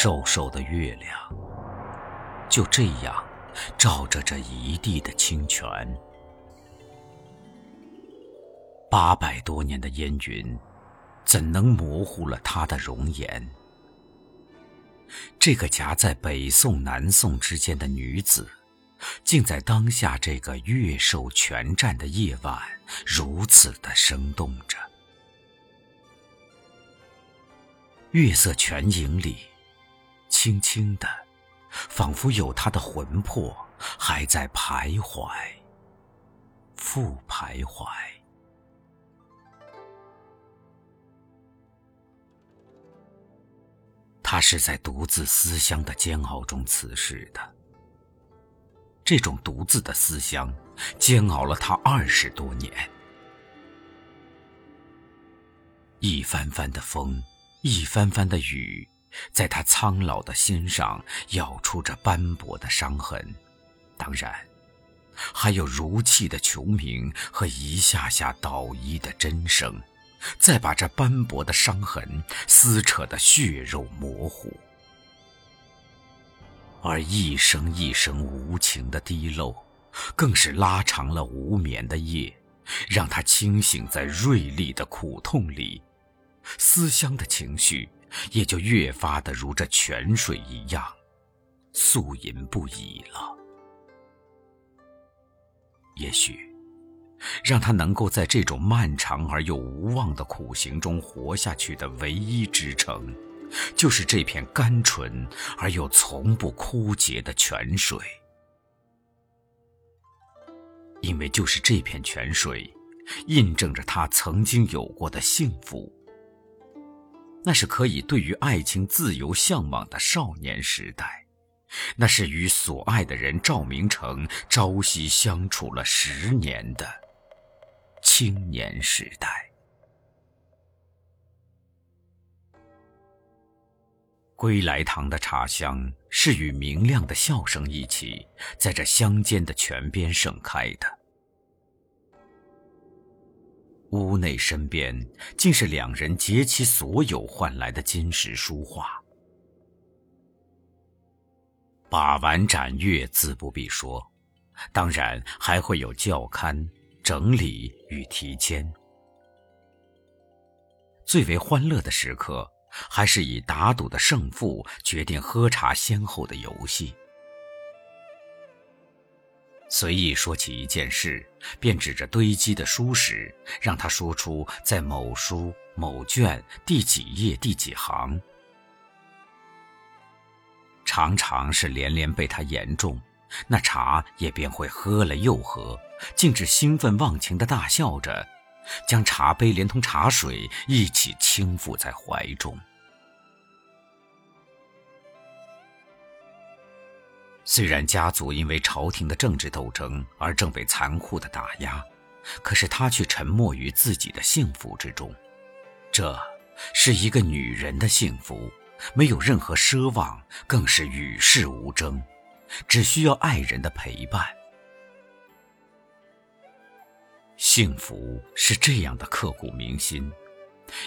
瘦瘦的月亮，就这样照着这一地的清泉。八百多年的烟云，怎能模糊了她的容颜？这个夹在北宋、南宋之间的女子，竟在当下这个月瘦泉湛的夜晚，如此的生动着。月色泉影里，轻轻的，仿佛有他的魂魄还在徘徊，复徘徊。他是在独自思乡的煎熬中辞世的。这种独自的思乡，煎熬了他二十多年。一番番的风，一番番的雨，在他苍老的心上咬出着斑驳的伤痕。当然，还有如泣的穷鸣和一下下倒衣的真声。再把这斑驳的伤痕撕扯得血肉模糊，而一声一声无情的滴漏，更是拉长了无眠的夜，让他清醒在锐利的苦痛里，思乡的情绪也就越发的如这泉水一样，素饮不已了。也许。让他能够在这种漫长而又无望的苦行中活下去的唯一支撑，就是这片甘醇而又从不枯竭的泉水。因为就是这片泉水，印证着他曾经有过的幸福。那是可以对于爱情自由向往的少年时代，那是与所爱的人赵明诚朝夕相处了十年的。青年时代，归来堂的茶香是与明亮的笑声一起，在这乡间的泉边盛开的。屋内身边，竟是两人竭其所有换来的金石书画。把玩展阅自不必说，当然还会有教刊。整理与提签，最为欢乐的时刻，还是以打赌的胜负决定喝茶先后的游戏。随意说起一件事，便指着堆积的书史，让他说出在某书某卷第几页第几行。常常是连连被他言中，那茶也便会喝了又喝。竟只兴奋忘情的大笑着，将茶杯连同茶水一起倾覆在怀中。虽然家族因为朝廷的政治斗争而正被残酷的打压，可是他却沉默于自己的幸福之中。这是一个女人的幸福，没有任何奢望，更是与世无争，只需要爱人的陪伴。幸福是这样的刻骨铭心，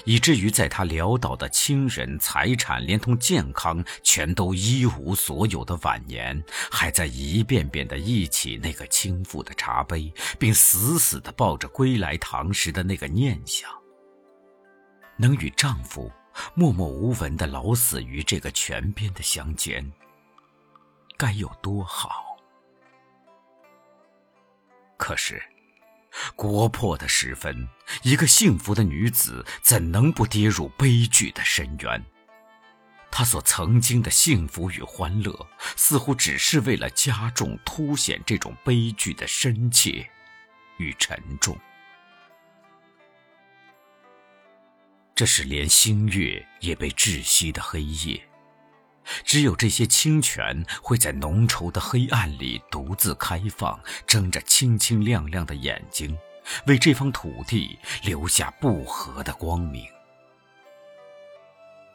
以至于在他潦倒的亲人、财产，连同健康，全都一无所有的晚年，还在一遍遍地忆起那个倾覆的茶杯，并死死地抱着归来堂时的那个念想。能与丈夫默默无闻地老死于这个泉边的乡间，该有多好！可是。国破的时分，一个幸福的女子怎能不跌入悲剧的深渊？她所曾经的幸福与欢乐，似乎只是为了加重、凸显这种悲剧的深切与沉重。这是连星月也被窒息的黑夜。只有这些清泉会在浓稠的黑暗里独自开放，睁着清清亮亮的眼睛，为这方土地留下不和的光明。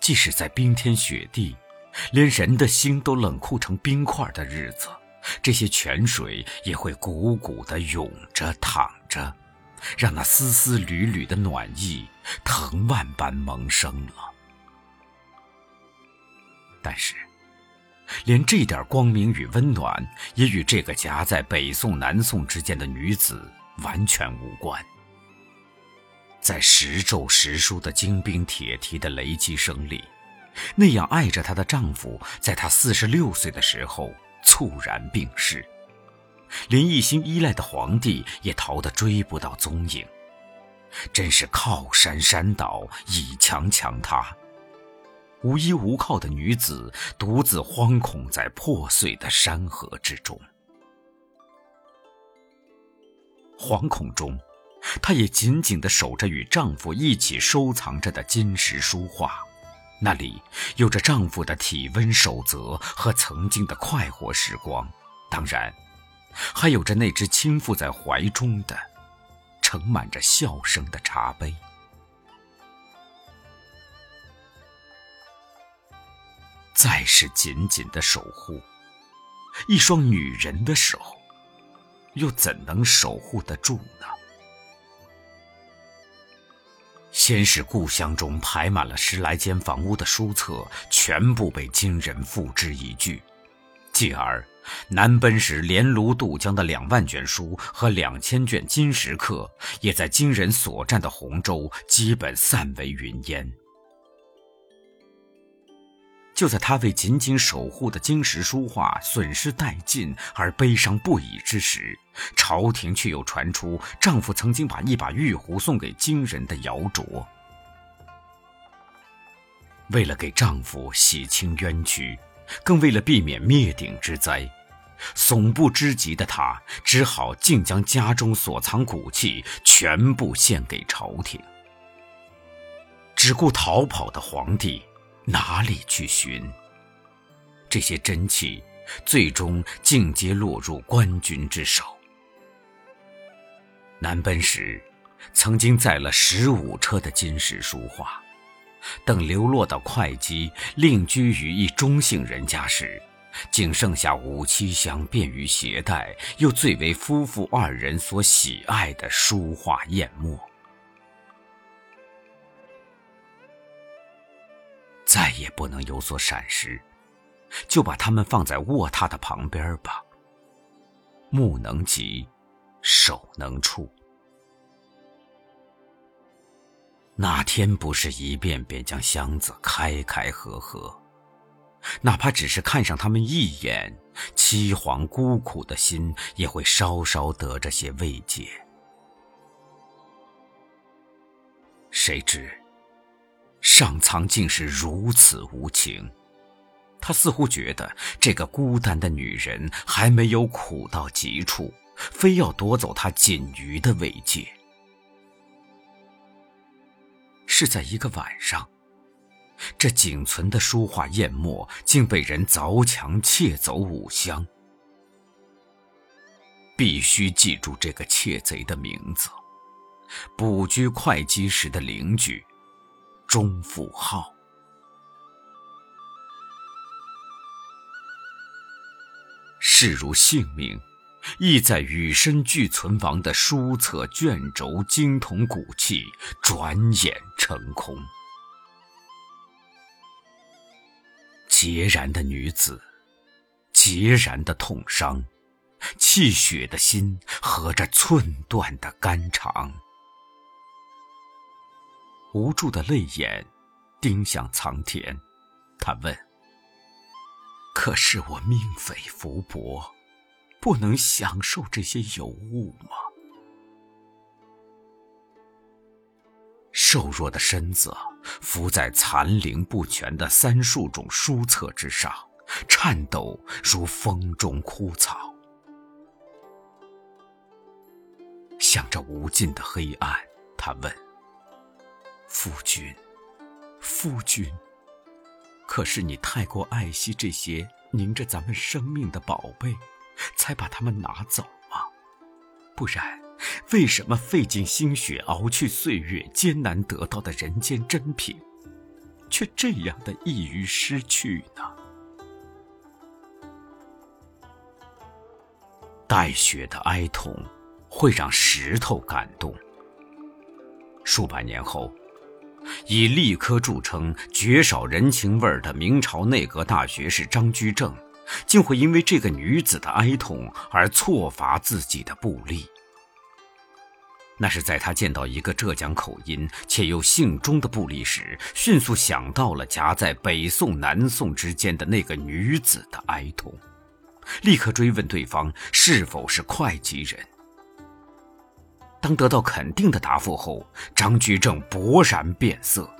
即使在冰天雪地，连人的心都冷酷成冰块的日子，这些泉水也会汩汩地涌着、淌着，让那丝丝缕缕的暖意藤蔓般萌生了。但是，连这点光明与温暖，也与这个夹在北宋南宋之间的女子完全无关。在时骤时疏的精兵铁蹄的雷击声里，那样爱着她的丈夫，在她四十六岁的时候猝然病逝，连一心依赖的皇帝也逃得追不到踪影。真是靠山山倒，倚墙墙塌。无依无靠的女子，独自惶恐在破碎的山河之中。惶恐中，她也紧紧地守着与丈夫一起收藏着的金石书画，那里有着丈夫的体温守则和曾经的快活时光，当然，还有着那只倾覆在怀中的。盛满着笑声的茶杯，再是紧紧的守护，一双女人的手，又怎能守护得住呢？先是故乡中排满了十来间房屋的书册，全部被金人付之一炬，继而。南奔时连卢渡江的两万卷书和两千卷金石刻，也在金人所占的洪州基本散为云烟。就在她为紧紧守护的金石书画损失殆尽而悲伤不已之时，朝廷却又传出丈夫曾经把一把玉壶送给金人的谣诼。为了给丈夫洗清冤屈，更为了避免灭顶之灾。悚不知极的他，只好竟将家中所藏古器全部献给朝廷。只顾逃跑的皇帝，哪里去寻？这些真气，最终竟皆落入官军之手。南奔时，曾经载了十五车的金石书画，等流落到会稽，另居于一中姓人家时。仅剩下五七箱便于携带，又最为夫妇二人所喜爱的书画砚墨，再也不能有所闪失，就把它们放在卧榻的旁边吧。目能及，手能触。哪天不是一遍遍将箱子开开合合？哪怕只是看上他们一眼，凄惶孤苦的心也会稍稍得着些慰藉。谁知，上苍竟是如此无情。他似乎觉得这个孤单的女人还没有苦到极处，非要夺走她仅余的慰藉。是在一个晚上。这仅存的书画砚墨竟被人凿墙窃走五箱，必须记住这个窃贼的名字。捕居会稽时的邻居钟府号，视如性命，亦在与身俱存亡的书册卷轴、金铜古器，转眼成空。孑然的女子，孑然的痛伤，泣血的心和着寸断的肝肠，无助的泪眼盯向苍天。他问：“可是我命匪福薄，不能享受这些尤物吗？”瘦弱的身子伏在残灵不全的三数种书册之上，颤抖如风中枯草。向着无尽的黑暗，他问：“夫君，夫君，可是你太过爱惜这些凝着咱们生命的宝贝，才把它们拿走吗？不然？”为什么费尽心血熬去岁月艰难得到的人间珍品，却这样的易于失去呢？带血的哀痛会让石头感动。数百年后，以立科著称、绝少人情味儿的明朝内阁大学士张居正，竟会因为这个女子的哀痛而错罚自己的部吏。那是在他见到一个浙江口音且又姓钟的部吏时，迅速想到了夹在北宋、南宋之间的那个女子的哀痛，立刻追问对方是否是会稽人。当得到肯定的答复后，张居正勃然变色。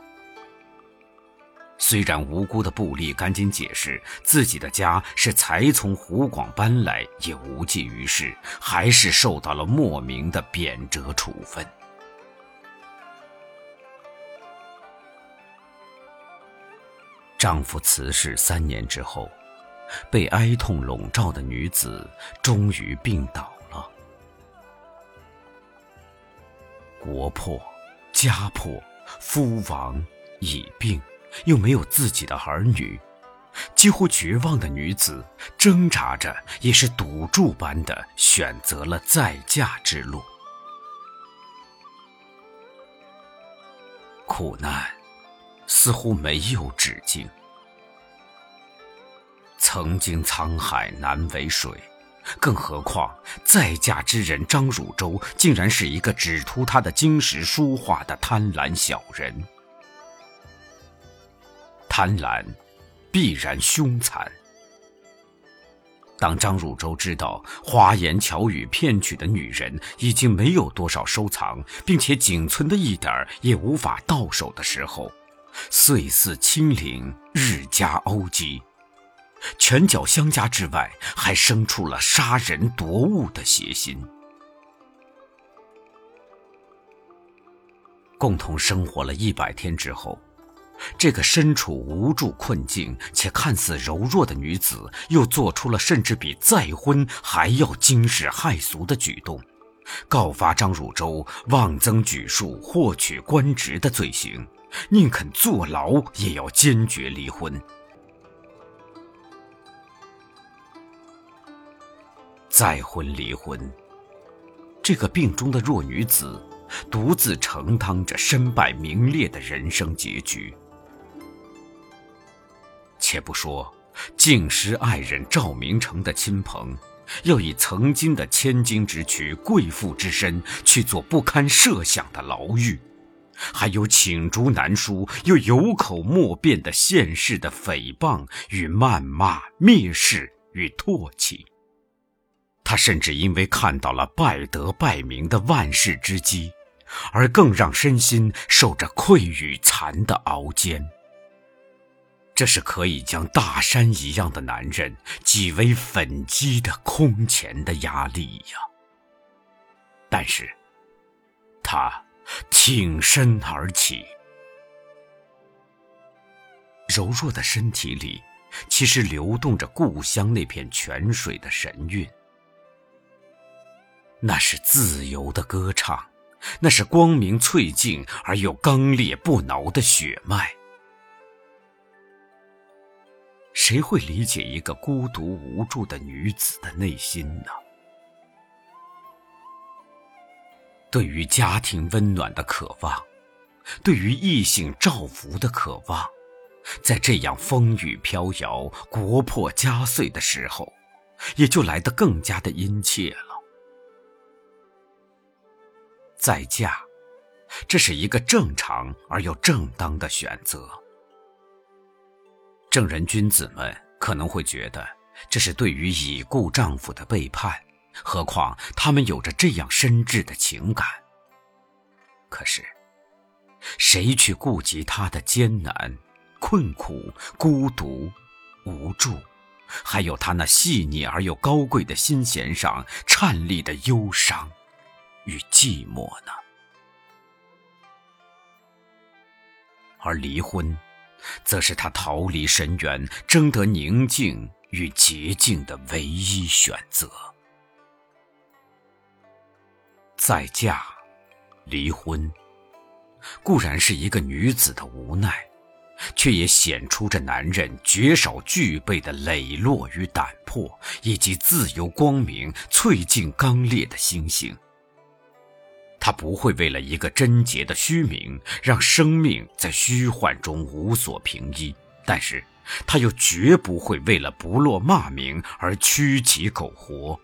虽然无辜的布利赶紧解释自己的家是才从湖广搬来，也无济于事，还是受到了莫名的贬谪处分。丈夫辞世三年之后，被哀痛笼罩的女子终于病倒国破，家破，夫亡，已病。又没有自己的儿女，几乎绝望的女子挣扎着，也是赌注般的选择了再嫁之路。苦难似乎没有止境。曾经沧海难为水，更何况再嫁之人张汝舟，竟然是一个只图他的金石书画的贪婪小人。贪婪，必然凶残。当张汝舟知道花言巧语骗取的女人已经没有多少收藏，并且仅存的一点儿也无法到手的时候，岁似清零，日加欧击，拳脚相加之外，还生出了杀人夺物的邪心。共同生活了一百天之后。这个身处无助困境且看似柔弱的女子，又做出了甚至比再婚还要惊世骇俗的举动，告发张汝舟妄增举数获取官职的罪行，宁肯坐牢也要坚决离婚。再婚离婚，这个病中的弱女子，独自承担着身败名裂的人生结局。且不说敬失爱人赵明诚的亲朋，要以曾经的千金之躯、贵妇之身去做不堪设想的牢狱，还有罄竹难书又有口莫辩的现世的诽谤与谩骂、蔑视与唾弃。他甚至因为看到了败德败名的万世之机，而更让身心受着愧与残的熬煎。这是可以将大山一样的男人挤为粉鸡的空前的压力呀！但是，他挺身而起，柔弱的身体里，其实流动着故乡那片泉水的神韵。那是自由的歌唱，那是光明翠净而又刚烈不挠的血脉。谁会理解一个孤独无助的女子的内心呢？对于家庭温暖的渴望，对于异性照拂的渴望，在这样风雨飘摇、国破家碎的时候，也就来得更加的殷切了。再嫁，这是一个正常而又正当的选择。正人君子们可能会觉得这是对于已故丈夫的背叛，何况他们有着这样深挚的情感。可是，谁去顾及他的艰难、困苦、孤独、无助，还有他那细腻而又高贵的心弦上颤栗的忧伤与寂寞呢？而离婚。则是他逃离深渊、争得宁静与洁净的唯一选择。再嫁、离婚，固然是一个女子的无奈，却也显出这男人绝少具备的磊落与胆魄，以及自由、光明、翠净、刚烈的心性。他不会为了一个贞洁的虚名，让生命在虚幻中无所凭依；但是，他又绝不会为了不落骂名而屈己苟活。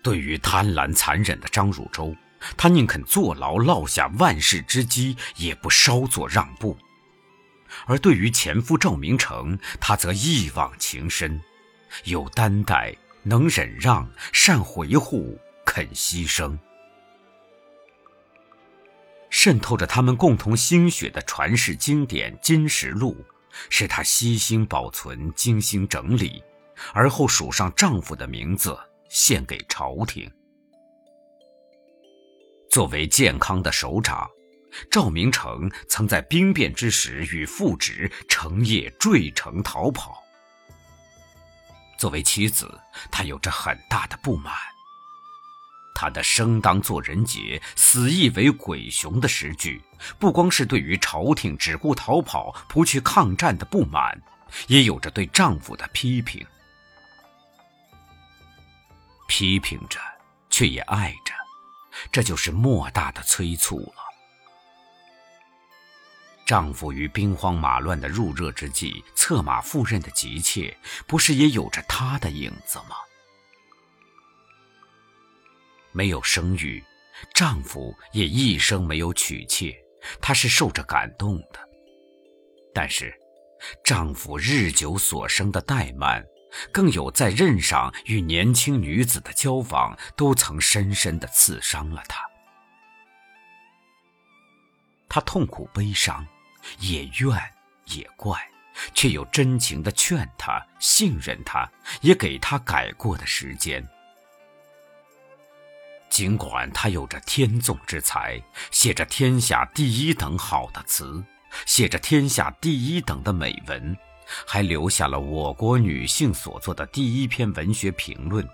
对于贪婪残忍的张汝舟，他宁肯坐牢落下万世之基，也不稍作让步；而对于前夫赵明诚，他则一往情深，有担待，能忍让，善回护，肯牺牲。渗透着他们共同心血的传世经典《金石录》，是他悉心保存、精心整理，而后署上丈夫的名字，献给朝廷。作为健康的首长，赵明诚曾在兵变之时与父执成夜坠城逃跑。作为妻子，他有着很大的不满。他的“生当作人杰，死亦为鬼雄”的诗句，不光是对于朝廷只顾逃跑不去抗战的不满，也有着对丈夫的批评。批评着，却也爱着，这就是莫大的催促了。丈夫于兵荒马乱的入热之际策马赴任的急切，不是也有着他的影子吗？没有生育，丈夫也一生没有娶妾，她是受着感动的。但是，丈夫日久所生的怠慢，更有在任上与年轻女子的交往，都曾深深的刺伤了她。她痛苦悲伤，也怨也怪，却又真情的劝他、信任他，也给他改过的时间。尽管他有着天纵之才，写着天下第一等好的词，写着天下第一等的美文，还留下了我国女性所作的第一篇文学评论，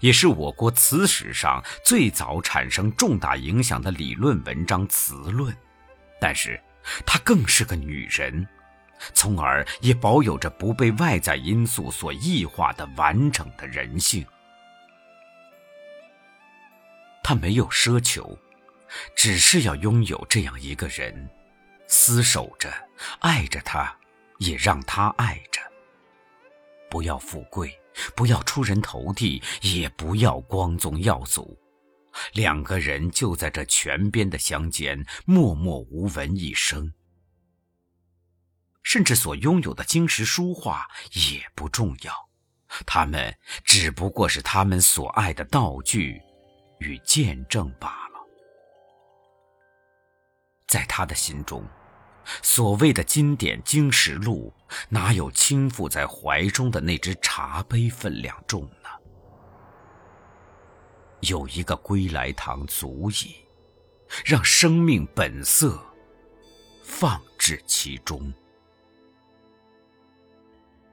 也是我国词史上最早产生重大影响的理论文章《词论》。但是，她更是个女人，从而也保有着不被外在因素所异化的完整的人性。他没有奢求，只是要拥有这样一个人，厮守着，爱着他，也让他爱着。不要富贵，不要出人头地，也不要光宗耀祖，两个人就在这泉边的乡间默默无闻一生。甚至所拥有的金石书画也不重要，他们只不过是他们所爱的道具。与见证罢了。在他的心中，所谓的经典《经石录》，哪有倾覆在怀中的那只茶杯分量重呢？有一个归来堂足矣，让生命本色放置其中。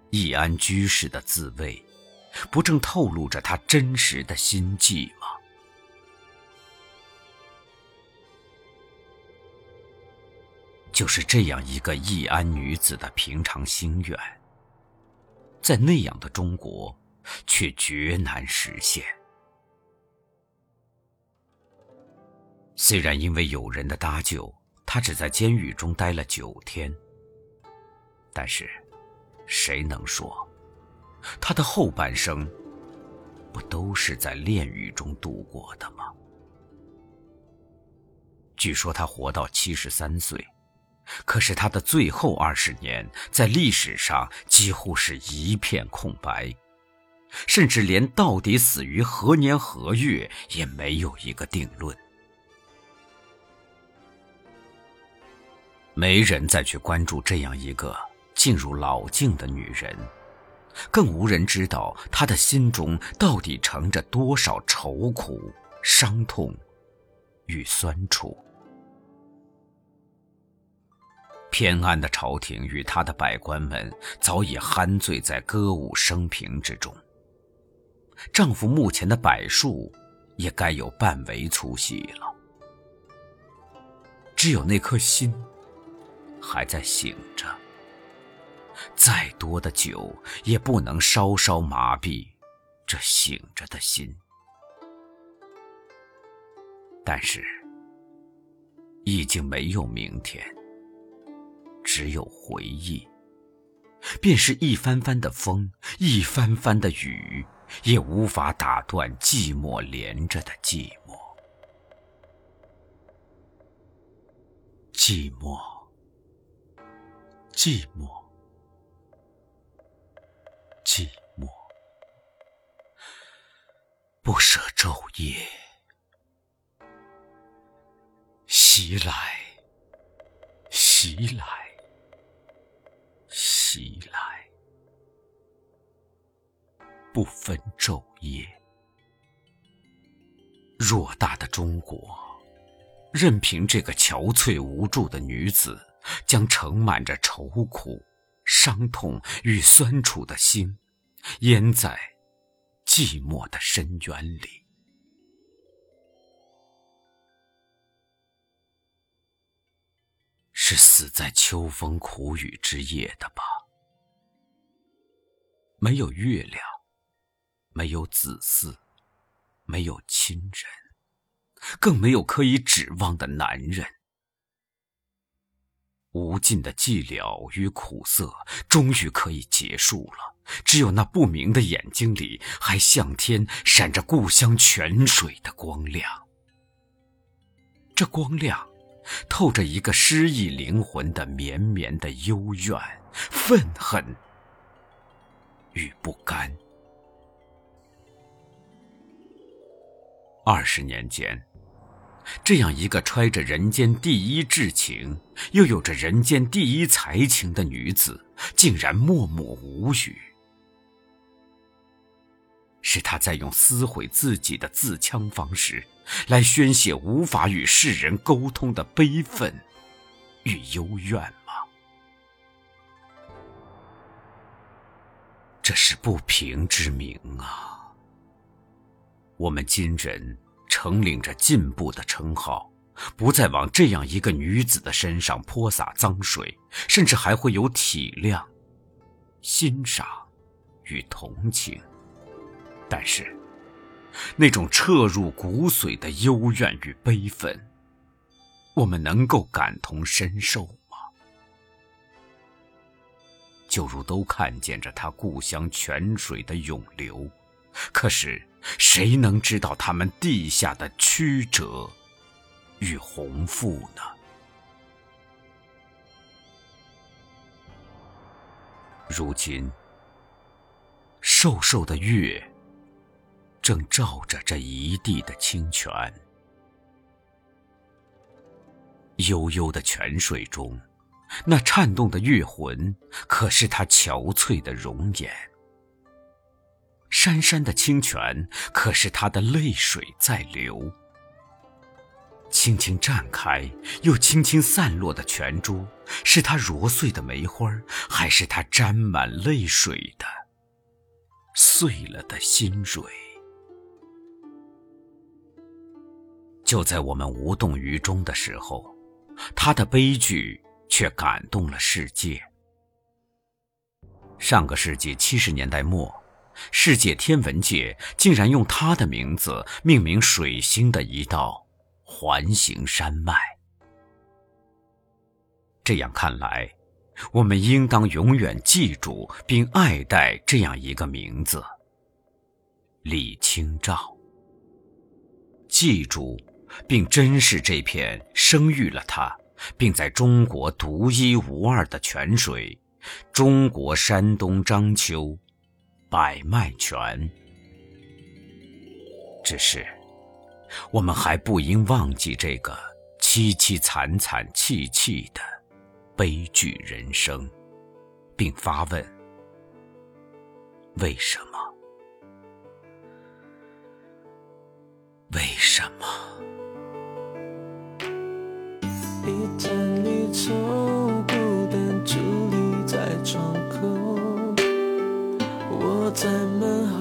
易安居士的自慰，不正透露着他真实的心迹吗？就是这样一个易安女子的平常心愿，在那样的中国，却绝难实现。虽然因为有人的搭救，她只在监狱中待了九天，但是，谁能说，她的后半生，不都是在炼狱中度过的吗？据说她活到七十三岁。可是他的最后二十年，在历史上几乎是一片空白，甚至连到底死于何年何月也没有一个定论。没人再去关注这样一个进入老境的女人，更无人知道她的心中到底盛着多少愁苦、伤痛与酸楚。偏安的朝廷与他的百官们早已酣醉在歌舞升平之中。丈夫墓前的柏树，也该有半围粗细了。只有那颗心，还在醒着。再多的酒，也不能稍稍麻痹这醒着的心。但是，已经没有明天，只有回忆。便是一番番的风，一番番的雨，也无法打断寂寞连着的寂寞。寂寞，寂寞，寂寞，不舍昼夜，袭来，袭来。不分昼夜。偌大的中国，任凭这个憔悴无助的女子，将盛满着愁苦、伤痛与酸楚的心，淹在寂寞的深渊里。是死在秋风苦雨之夜的吧？没有月亮，没有子嗣，没有亲人，更没有可以指望的男人。无尽的寂寥与苦涩，终于可以结束了。只有那不明的眼睛里，还向天闪着故乡泉水的光亮。这光亮。透着一个失意灵魂的绵绵的幽怨、愤恨与不甘。二十年间，这样一个揣着人间第一至情，又有着人间第一才情的女子，竟然默默无语。是她在用撕毁自己的自戕方式。来宣泄无法与世人沟通的悲愤与幽怨吗？这是不平之名啊！我们今人承领着进步的称号，不再往这样一个女子的身上泼洒脏水，甚至还会有体谅、欣赏与同情，但是。那种彻入骨髓的幽怨与悲愤，我们能够感同身受吗？就如都看见着他故乡泉水的涌流，可是谁能知道他们地下的曲折与宏富呢？如今，瘦瘦的月。正照着这一地的清泉，悠悠的泉水中，那颤动的月魂，可是他憔悴的容颜；潺潺的清泉，可是他的泪水在流。轻轻绽开又轻轻散落的泉珠，是他揉碎的梅花，还是他沾满泪水的碎了的心蕊？就在我们无动于衷的时候，他的悲剧却感动了世界。上个世纪七十年代末，世界天文界竟然用他的名字命名水星的一道环形山脉。这样看来，我们应当永远记住并爱戴这样一个名字——李清照。记住。并珍视这片生育了他，并在中国独一无二的泉水——中国山东章丘百脉泉。只是，我们还不应忘记这个凄凄惨惨戚戚的悲剧人生，并发问：为什么？为什么？一盏离愁，孤单伫立在窗。在门后，